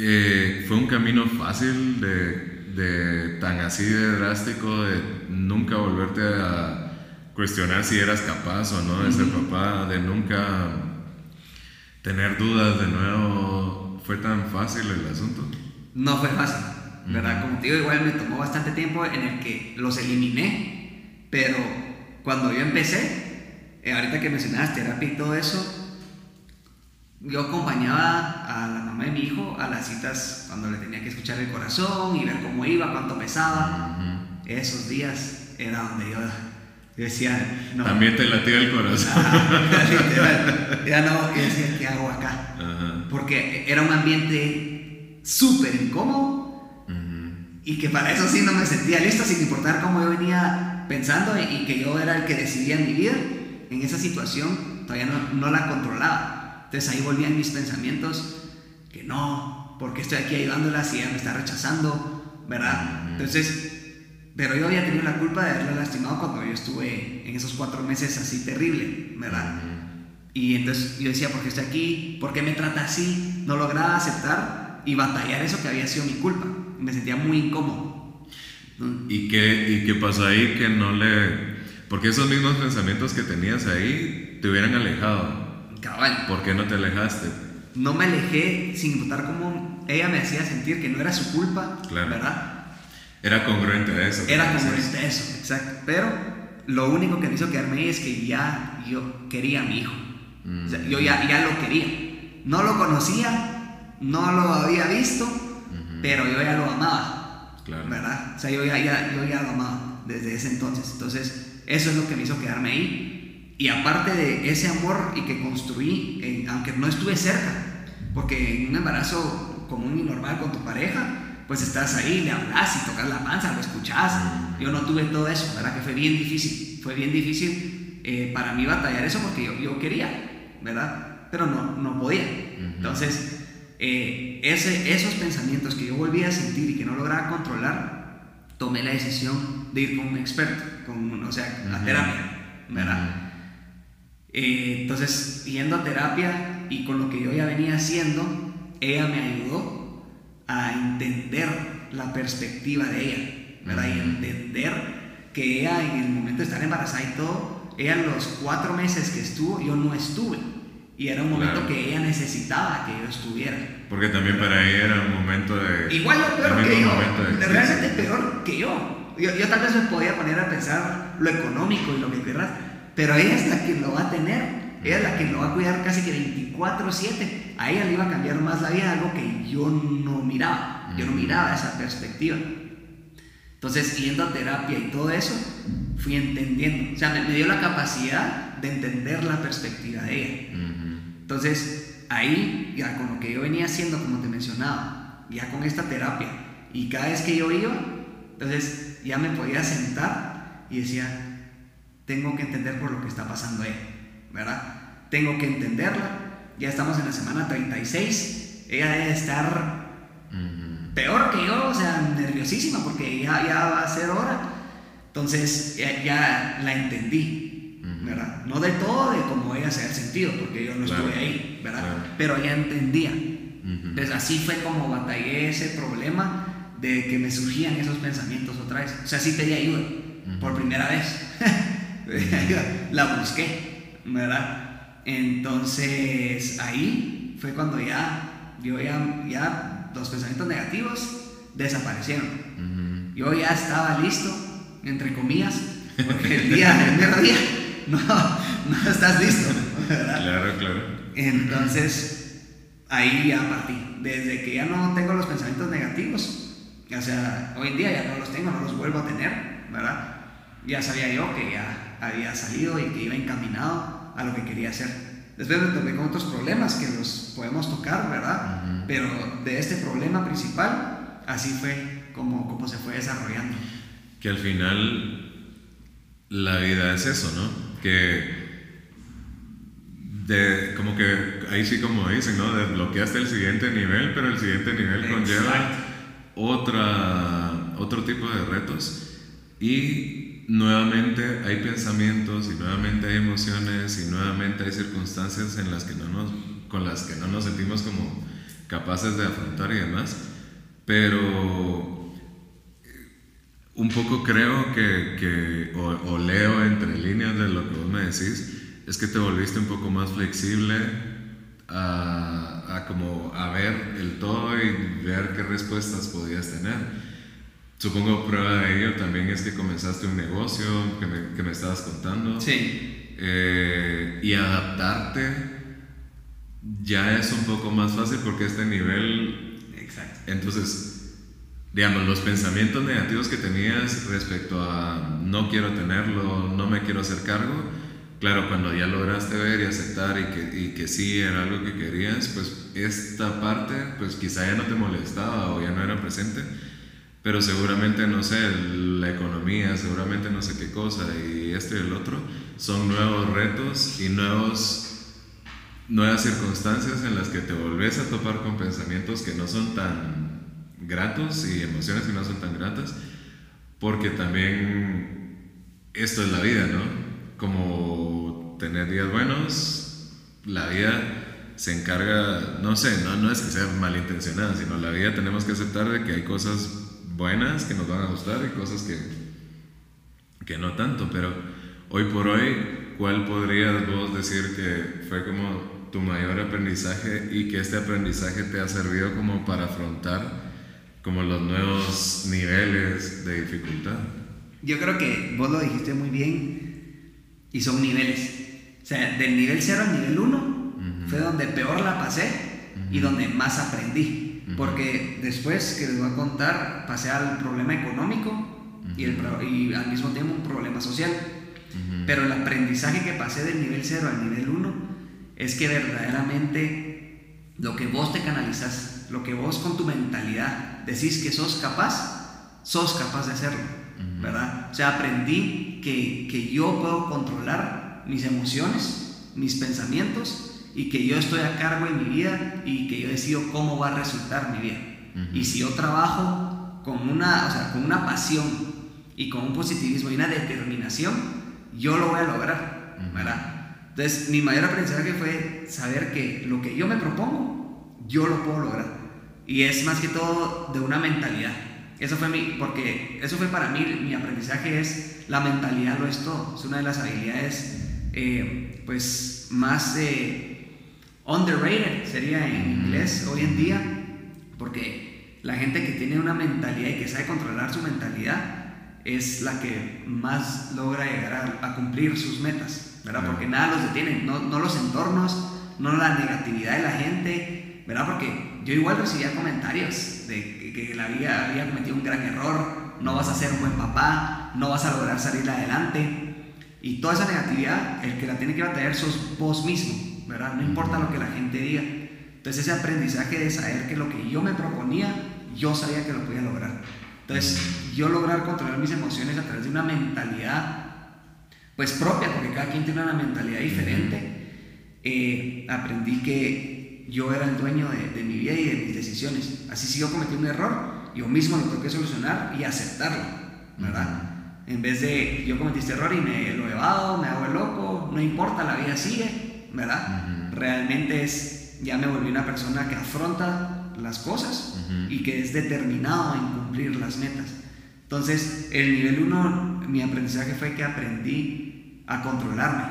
eh, fue un camino fácil de de tan así de drástico de nunca volverte a cuestionar si eras capaz o no de ser papá, de nunca tener dudas de nuevo, ¿fue tan fácil el asunto? No fue fácil, ¿verdad? Como te digo, igual me tomó bastante tiempo en el que los eliminé, pero cuando yo empecé, eh, ahorita que mencionabas terapia y todo eso, yo acompañaba a la mamá de mi hijo a las citas cuando le tenía que escuchar el corazón y ver cómo iba, cuánto pesaba. Esos días era donde yo decía, no. También te latía el corazón. ya no, yo decía, ¿qué hago acá? Porque era un ambiente súper incómodo y que para eso sí no me sentía listo, sin importar cómo yo venía pensando y, que yo era el que decidía mi vida. En esa situación todavía no, no la controlaba. Entonces ahí volvían mis pensamientos que no, porque estoy aquí ayudándola si ella me está rechazando, ¿verdad? Entonces, pero yo había tenido la culpa de haberla lastimado cuando yo estuve en esos cuatro meses así terrible, ¿verdad? Y entonces yo decía, ¿por qué estoy aquí? ¿Por qué me trata así? No lograba aceptar y batallar eso que había sido mi culpa. Me sentía muy incómodo. ¿Y qué, ¿Y qué pasó ahí que no le... Porque esos mismos pensamientos que tenías ahí te hubieran alejado. Cabal. ¿Por qué no te alejaste? No me alejé sin importar cómo ella me hacía sentir que no era su culpa, ¿verdad? Era congruente a eso. Era congruente a eso, exacto. Pero lo único que me hizo quedarme ahí es que ya yo quería a mi hijo. yo ya, ya lo quería. No lo conocía, no lo había visto, pero yo ya lo amaba. Claro. ¿Verdad? O sea, yo ya, ya, yo ya lo amaba desde ese entonces. Entonces, eso es lo que me hizo quedarme ahí. Y aparte de ese amor y que construí, aunque no estuve cerca, porque en un embarazo común y normal con tu pareja, pues estás ahí, le hablas y tocas la panza, lo escuchas. Yo no tuve todo eso, ¿verdad? Que fue bien difícil. Fue bien difícil eh, para mí batallar eso porque yo, yo, quería, ¿verdad? Pero no, no podía. Entonces, eh, ese, esos pensamientos que yo volví a sentir y que no lograba controlar, tomé la decisión de ir con un experto, con, o sea, a terapia, ¿verdad? Eh, entonces, yendo a terapia y con lo que yo ya venía haciendo, ella me ayudó a entender la perspectiva de ella, ¿verdad? Y entender que ella en el momento de estar embarazada y todo, ella los cuatro meses que estuvo, yo no estuve. Y era un momento que ella necesitaba que yo estuviera. Porque también para ella era un momento de... Igual peor que yo. realmente peor que yo. yo. Yo tal vez me podía poner a pensar lo económico y lo que querrás pero ella es la que lo va a tener, ella es la que lo va a cuidar casi que 24/7. A ella le iba a cambiar más la vida, algo que yo no miraba, yo no miraba esa perspectiva. Entonces, yendo a terapia y todo eso, fui entendiendo, o sea, me, dio la capacidad de entender la perspectiva de ella. Entonces, ahí, ya con lo que yo venía haciendo, como te mencionaba, ya con esta terapia, y cada vez que yo iba, entonces ya me podía sentar y decía, tengo que entender por lo que está pasando ahí, ¿verdad? Tengo que entenderla. Ya estamos en la semana 36. Ella debe estar peor que yo, o sea, nerviosísima porque ya, ya va a ser hora. Entonces ya, la entendí, ¿verdad? No de todo de cómo ella se ha sentido, porque yo no estuve ahí, ¿verdad? Pero ya entendía. Entonces así fue como batallé ese problema de que me surgían esos pensamientos otra vez. O sea, sí pedí ayuda por primera vez. la busqué, ¿verdad? Entonces ahí fue cuando ya, yo ya, ya los pensamientos negativos desaparecieron. Yo ya estaba listo, entre comillas, porque el día, el día, no, no estás listo, ¿verdad? Claro, claro. Entonces, ahí ya partí. Desde que ya no tengo los pensamientos negativos, o sea, hoy en día ya no los tengo, no los vuelvo a tener, ¿verdad? Ya sabía yo que ya había salido y que iba encaminado a lo que quería hacer. Después me topé con otros problemas que los podemos tocar, ¿verdad? Pero de este problema principal, así fue como, como se fue desarrollando. que al final la vida es eso, ¿no? Que de, como que ahí sí como dicen, ¿no? Desbloqueaste el siguiente nivel, pero el siguiente nivel conlleva otra, otro tipo de retos y nuevamente hay pensamientos y nuevamente hay emociones y nuevamente hay circunstancias en las que no nos, con las que no nos sentimos como capaces de afrontar y demás, pero un poco creo que, que o, leo entre líneas de lo que vos me decís, es que te volviste un poco más flexible a, a, como a ver el todo y ver qué respuestas podías tener. Supongo prueba de ello también es que comenzaste un negocio que me, que me estabas contando. Sí. Eh, y adaptarte ya es un poco más fácil porque este nivel... Exacto. Entonces, digamos, los pensamientos negativos que tenías respecto a no quiero tenerlo, no me quiero hacer cargo, claro, cuando ya lograste ver y aceptar y que, y que sí era algo que querías, pues esta parte, pues quizá ya no te molestaba o ya no era presente, pero seguramente, no sé, la economía, seguramente no sé qué cosa y esto y el otro, son nuevos retos y nuevos nuevas circunstancias en las que te volvés a topar con pensamientos que no son tan gratos y emociones que no son tan gratas, porque también esto es la vida, ¿no? Como tener días buenos, la vida se encarga, no sé, no, no es que sea malintencionada, sino la vida tenemos que aceptar de que hay cosas buenas que nos van a gustar y cosas que, que no tanto, pero hoy por hoy, ¿cuál podrías vos decir que fue como tu mayor aprendizaje y que este aprendizaje te ha servido como para afrontar como los nuevos niveles de dificultad? Yo creo que vos lo dijiste muy bien y son niveles. O sea, del nivel 0 al nivel 1 fue donde peor la pasé y donde más aprendí. Porque después, que les voy a contar, pasé al problema económico y, el, y al mismo tiempo un problema social. Pero el aprendizaje que pasé del nivel 0 al nivel 1 es que verdaderamente lo que vos te canalizas, lo que vos con tu mentalidad decís que sos capaz, sos capaz de hacerlo, ¿verdad? O sea, aprendí que, que yo puedo controlar mis emociones, mis pensamientos y que yo estoy a cargo en mi vida y que yo decido cómo va a resultar mi vida. Y si yo trabajo con una, o sea, con una pasión y con un positivismo y una determinación, yo lo voy a lograr, ¿verdad? Entonces, mi mayor aprendizaje fue saber que lo que yo me propongo, yo lo puedo lograr. Y es más que todo de una mentalidad. Eso fue mi, porque eso fue para mí, mi aprendizaje es, la mentalidad lo es todo. Es una de las habilidades, eh, pues, más eh, underrated, sería en inglés hoy en día, porque la gente que tiene una mentalidad y que sabe controlar su mentalidad es la que más logra llegar a cumplir sus metas. ¿verdad? Porque nada los detiene, no, no, los entornos, no la negatividad de la gente, ¿verdad? Porque yo igual recibía comentarios de que, la vida había cometido un gran error, no vas a ser un buen papá, no vas a lograr salir adelante. Y toda esa negatividad, el que la tiene que batallar sos vos mismo, ¿verdad? No importa lo que la gente diga. Entonces ese aprendizaje de saber que lo que yo me proponía, yo sabía que lo podía lograr. Entonces yo lograr controlar mis emociones a través de una mentalidad pues propia, porque cada quien tiene una mentalidad diferente, eh, aprendí que yo era el dueño de, mi vida y de mis decisiones. Así si yo cometí un error, yo mismo lo tengo que solucionar y aceptarlo, ¿verdad? En vez de yo cometí este error y me lo evado, me hago el loco, no importa, la vida sigue, ¿verdad? Realmente es, ya me volví una persona que afronta las cosas y que es determinado en cumplir las metas. Entonces, el nivel 1, mi aprendizaje fue que aprendí a controlarme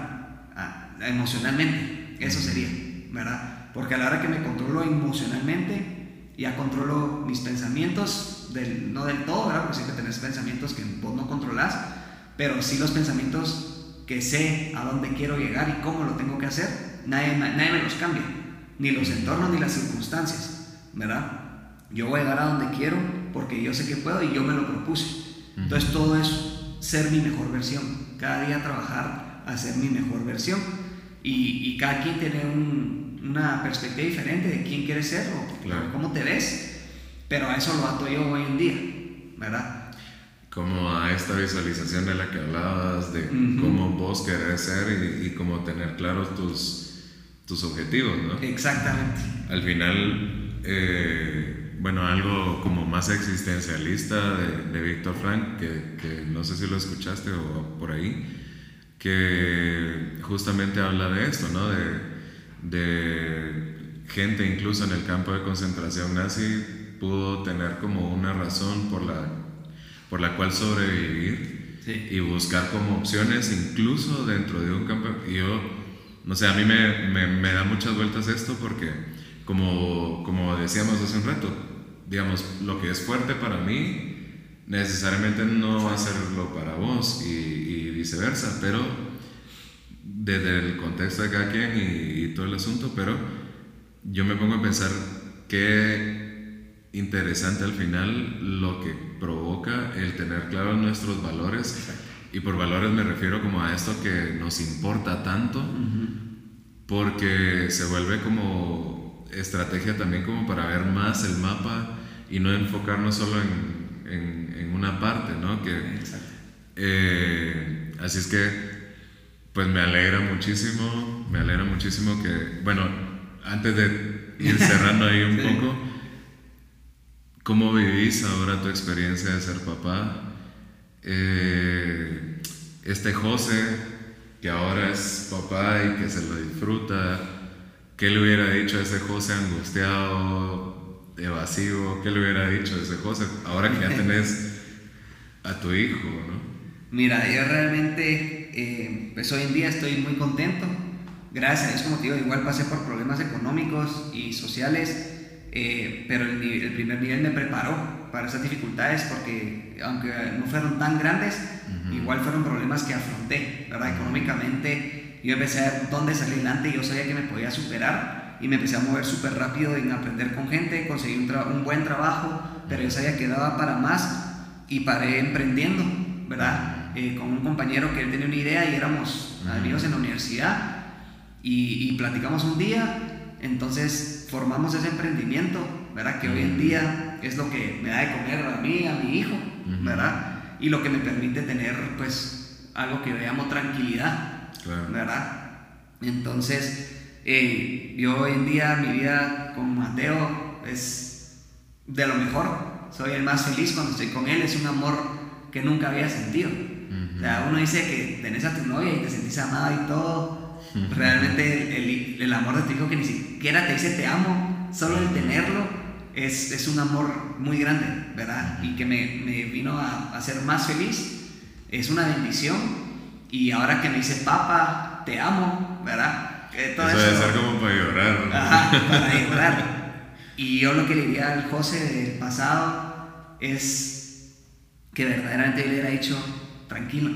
emocionalmente. Eso sería, ¿verdad? Porque a la hora que me controlo emocionalmente, ya controlo mis pensamientos, del, no del todo, ¿verdad? Porque siempre tenés pensamientos que vos no controlas, pero sí los pensamientos que sé a dónde quiero llegar y cómo lo tengo que hacer, nadie, nadie me los cambia, ni los entornos ni las circunstancias, ¿verdad? Yo voy a llegar a donde quiero porque yo sé que puedo y yo me lo propuse. Entonces todo es ser mi mejor versión cada día trabajar a ser mi mejor versión. Y, y cada quien tiene una perspectiva diferente de quién quiere ser o cómo te ves, pero a eso lo ato yo hoy en día, ¿verdad? Como a esta visualización de la que hablabas, de cómo vos querés ser y, y cómo tener claros tus, tus objetivos, ¿no? Exactamente. Al final, eh, bueno, algo como más existencialista de, de Víctor Frank, que, que, no sé si lo escuchaste o por ahí, que justamente habla de esto, ¿no? De, de gente incluso en el campo de concentración nazi pudo tener como una razón por la, por la cual sobrevivir y buscar como opciones incluso dentro de un campo. Yo, no sé, a mí me, me, me, da muchas vueltas esto porque, como, como decíamos hace un rato, digamos, lo que es fuerte para mí necesariamente no va a serlo para vos y, y viceversa, pero desde el contexto de cada quien y, y todo el asunto, pero yo me pongo a pensar qué interesante al final lo que provoca el tener claros nuestros valores. Y por valores me refiero como a esto que nos importa tanto, porque se vuelve como estrategia también como para ver más el mapa y no enfocarnos solo en, en, en una parte, ¿no? Que, eh, así es que, pues me alegra muchísimo, me alegra muchísimo que, bueno, antes de ir cerrando ahí un sí. poco, ¿cómo vivís ahora tu experiencia de ser papá? Eh, este José, que ahora es papá y que se lo disfruta, ¿qué le hubiera dicho a ese José angustiado, evasivo? ¿Qué le hubiera dicho a ese José ahora que ya tenés a tu hijo? ¿no? Mira, yo realmente, eh, pues hoy en día estoy muy contento gracias Dios, como te digo, igual pasé por problemas económicos y sociales, eh, pero el, el, primer nivel me preparó para esas dificultades porque aunque no fueron tan grandes, uh -huh. igual fueron problemas que afronté, ¿verdad? Económicamente yo empecé a ver dónde salir adelante, yo sabía que me podía superar y me empecé a mover súper rápido en aprender con gente, conseguí un, un, buen trabajo, pero yo sabía que daba para más y paré emprendiendo, ¿verdad? Eh, con un compañero que él tenía una idea y éramos amigos en la universidad y, y, platicamos un día, entonces formamos ese emprendimiento, ¿verdad? Que hoy en día es lo que me da de comer a mí, a mi hijo, ¿verdad? Y lo que me permite tener, pues, algo que yo llamo tranquilidad, claro. ¿verdad? Entonces, eh, yo hoy en día, mi vida con Mateo es de lo mejor, soy el más feliz cuando estoy con él, es un amor que nunca había sentido. O sea, uno dice que tenés a tu novia y te sentís amada y todo, Realmente el, el, amor de tu hijo que ni siquiera te dice te amo, solo el tenerlo es, es un amor muy grande, ¿verdad? Y que me, me vino a, a, ser más feliz, es una bendición. Y ahora que me dice papá, te amo, ¿verdad? Que todo eso, eso debe ser como para llorar. ¿no? Ajá, para llorar. Y yo lo que le diría al José del pasado es que verdaderamente le hubiera dicho, tranquilo,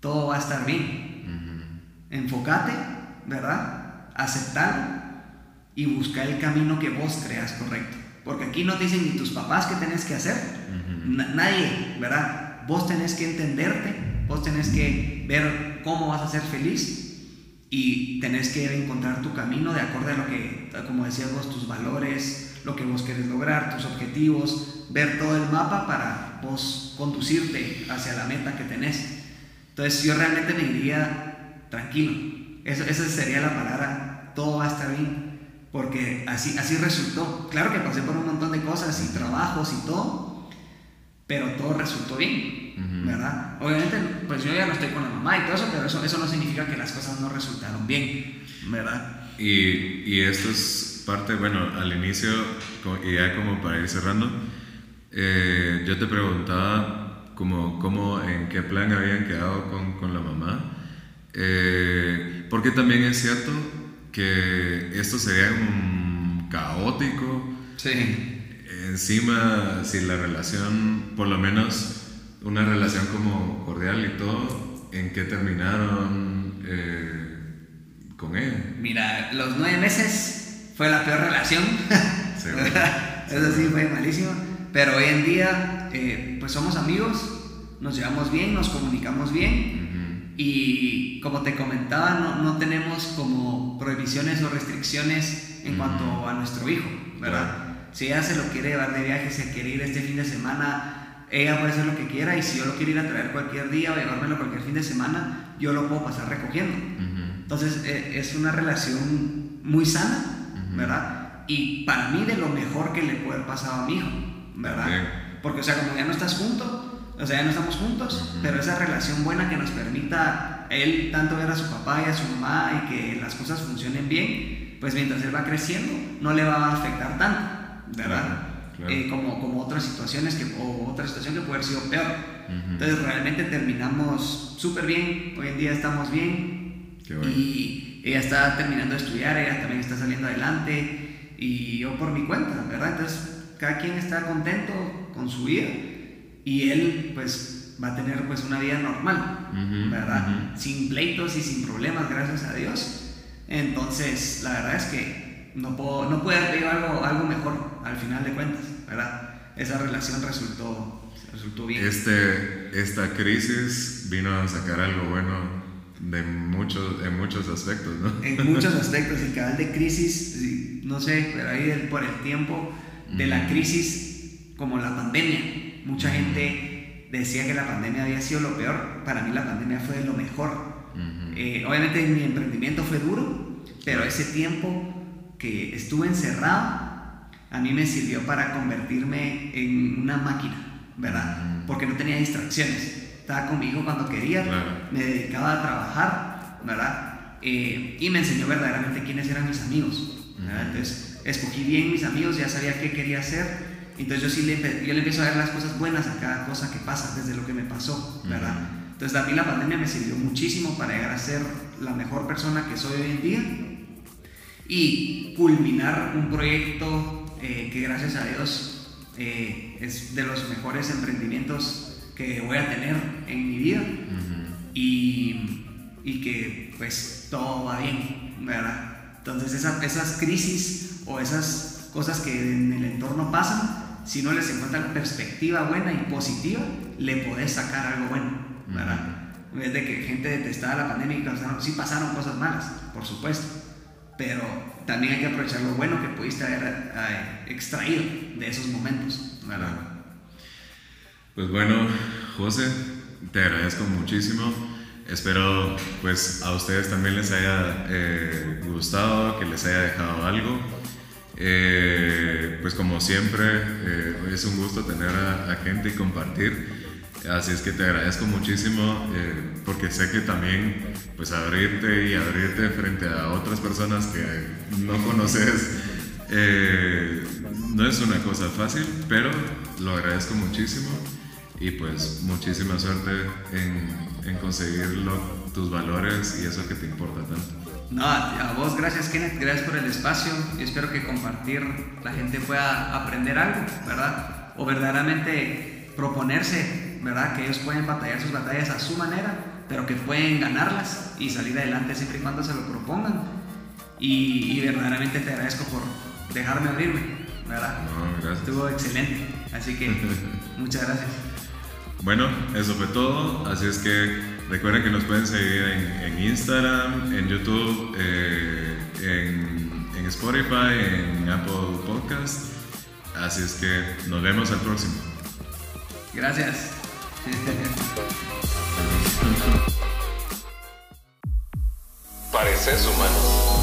todo va a estar bien enfócate, ¿verdad? Aceptar y buscar el camino que vos creas correcto. Porque aquí no te dicen ni tus papás qué tenés que hacer, uh -huh. nadie, ¿verdad? Vos tenés que entenderte, vos tenés que ver cómo vas a ser feliz y tenés que encontrar tu camino de acuerdo a lo que, como decías vos, tus valores, lo que vos querés lograr, tus objetivos, ver todo el mapa para vos conducirte hacia la meta que tenés. Entonces yo realmente me diría tranquilo. Eso, esa sería la palabra, todo va a estar bien. Porque así, así resultó. Claro que pasé por un montón de cosas y trabajos y todo, pero todo resultó bien, uh -huh. ¿verdad? Obviamente, pues yo ya no estoy con la mamá y todo eso, pero eso, eso no significa que las cosas no resultaron bien, ¿verdad? Y, y esto es parte, bueno, al inicio, y ya como para ir cerrando, eh, yo te preguntaba como, cómo, en qué plan habían quedado con, con la mamá. Eh, porque también es cierto que esto sería un caótico. Sí. Encima, si la relación, por lo menos una relación como cordial y todo, ¿en qué terminaron eh, con él? Mira, los nueve meses fue la peor relación. Sí, Eso sí fue malísimo. Pero hoy en día, eh, pues somos amigos, nos llevamos bien, nos comunicamos bien. Y como te comentaba, no, no, tenemos como prohibiciones o restricciones en mm. cuanto a nuestro hijo, ¿verdad? Claro. Si ella se lo quiere llevar de viaje, se quiere ir este fin de semana ella puede hacer lo que quiera y si yo lo quiero ir a traer cualquier día o llevármelo cualquier fin de semana, yo lo puedo pasar recogiendo. Entonces eh, es una relación muy sana, ¿verdad? Y para mí de lo mejor que le puede haber pasado a mi hijo, ¿verdad? Porque, o sea, como ya no estás junto, o sea, ya no estamos juntos, pero esa relación buena que nos permita él tanto ver a su papá y a su mamá y que las cosas funcionen bien, pues mientras él va creciendo no le va a afectar tanto, ¿verdad? Eh, como, como otras situaciones que, o otra situación que puede haber sido peor. Entonces realmente terminamos súper bien, hoy en día estamos bien y ella está terminando de estudiar, ella también está saliendo adelante y yo por mi cuenta, ¿verdad? Entonces cada quien está contento con su vida y él pues va a tener pues una vida normal, ¿verdad? Sin pleitos y sin problemas, gracias a Dios. Entonces la verdad es que no, puedo, no puede haber algo, algo mejor al final de cuentas, ¿verdad? Esa relación resultó, resultó bien. Este, esta crisis vino a sacar algo bueno de muchos, en muchos aspectos, ¿no? En muchos aspectos, el canal de crisis, no sé, pero ahí por el tiempo de la crisis, como la pandemia, mucha gente decía que la pandemia había sido lo peor, para mí la pandemia fue lo mejor. Eh, obviamente mi emprendimiento fue duro, pero ese tiempo que estuve encerrado, a mí me sirvió para convertirme en una máquina, ¿verdad? Porque no tenía distracciones. Estaba conmigo cuando quería, me dedicaba a trabajar, ¿verdad? Eh, y me enseñó verdaderamente quiénes eran mis amigos. Entonces, escogí bien mis amigos, ya sabía qué quería hacer. Entonces, yo sí le, yo le empiezo a ver las cosas buenas a cada cosa que pasa, desde lo que me pasó, ¿verdad? Entonces, a mí la pandemia me sirvió muchísimo para llegar a ser la mejor persona que soy hoy en día y culminar un proyecto eh, que gracias a Dios eh, es de los mejores emprendimientos que voy a tener en mi vida y, y, que pues todo va bien, ¿verdad? Entonces esas crisis o esas cosas que en el entorno pasan, si no les encuentran perspectiva buena y positiva, le podés sacar algo bueno, ¿verdad? En vez de que gente detestaba la pandemia y pasaron, sí pasaron cosas malas, por supuesto pero también hay que aprovechar lo bueno que pudiste haber eh, extraído de esos momentos, ¿verdad? Pues bueno, José, te agradezco muchísimo. Espero pues a ustedes también les haya eh, gustado, que les haya dejado algo. Eh, pues como siempre, es un gusto tener a, gente y compartir. Así es que te agradezco muchísimo eh, porque sé que también pues abrirte y abrirte frente a otras personas que no conoces eh, no es una cosa fácil, pero lo agradezco muchísimo y pues muchísima suerte en, en conseguir tus valores y eso que te importa tanto. No, a vos gracias Kenneth, gracias por el espacio y espero que compartir la gente pueda aprender algo, ¿verdad? O verdaderamente proponerse ¿verdad? Que ellos pueden batallar sus batallas a su manera, pero que pueden ganarlas y salir adelante siempre y cuando se lo propongan. Y, verdaderamente te agradezco por dejarme abrirme, ¿verdad? No, gracias. Estuvo excelente, así que muchas gracias. Bueno, eso fue todo, así es que recuerden que nos pueden seguir en, Instagram, en YouTube, eh, en, en Spotify, en Apple Podcast. Así es que nos vemos al próximo. Gracias. Pareces humano.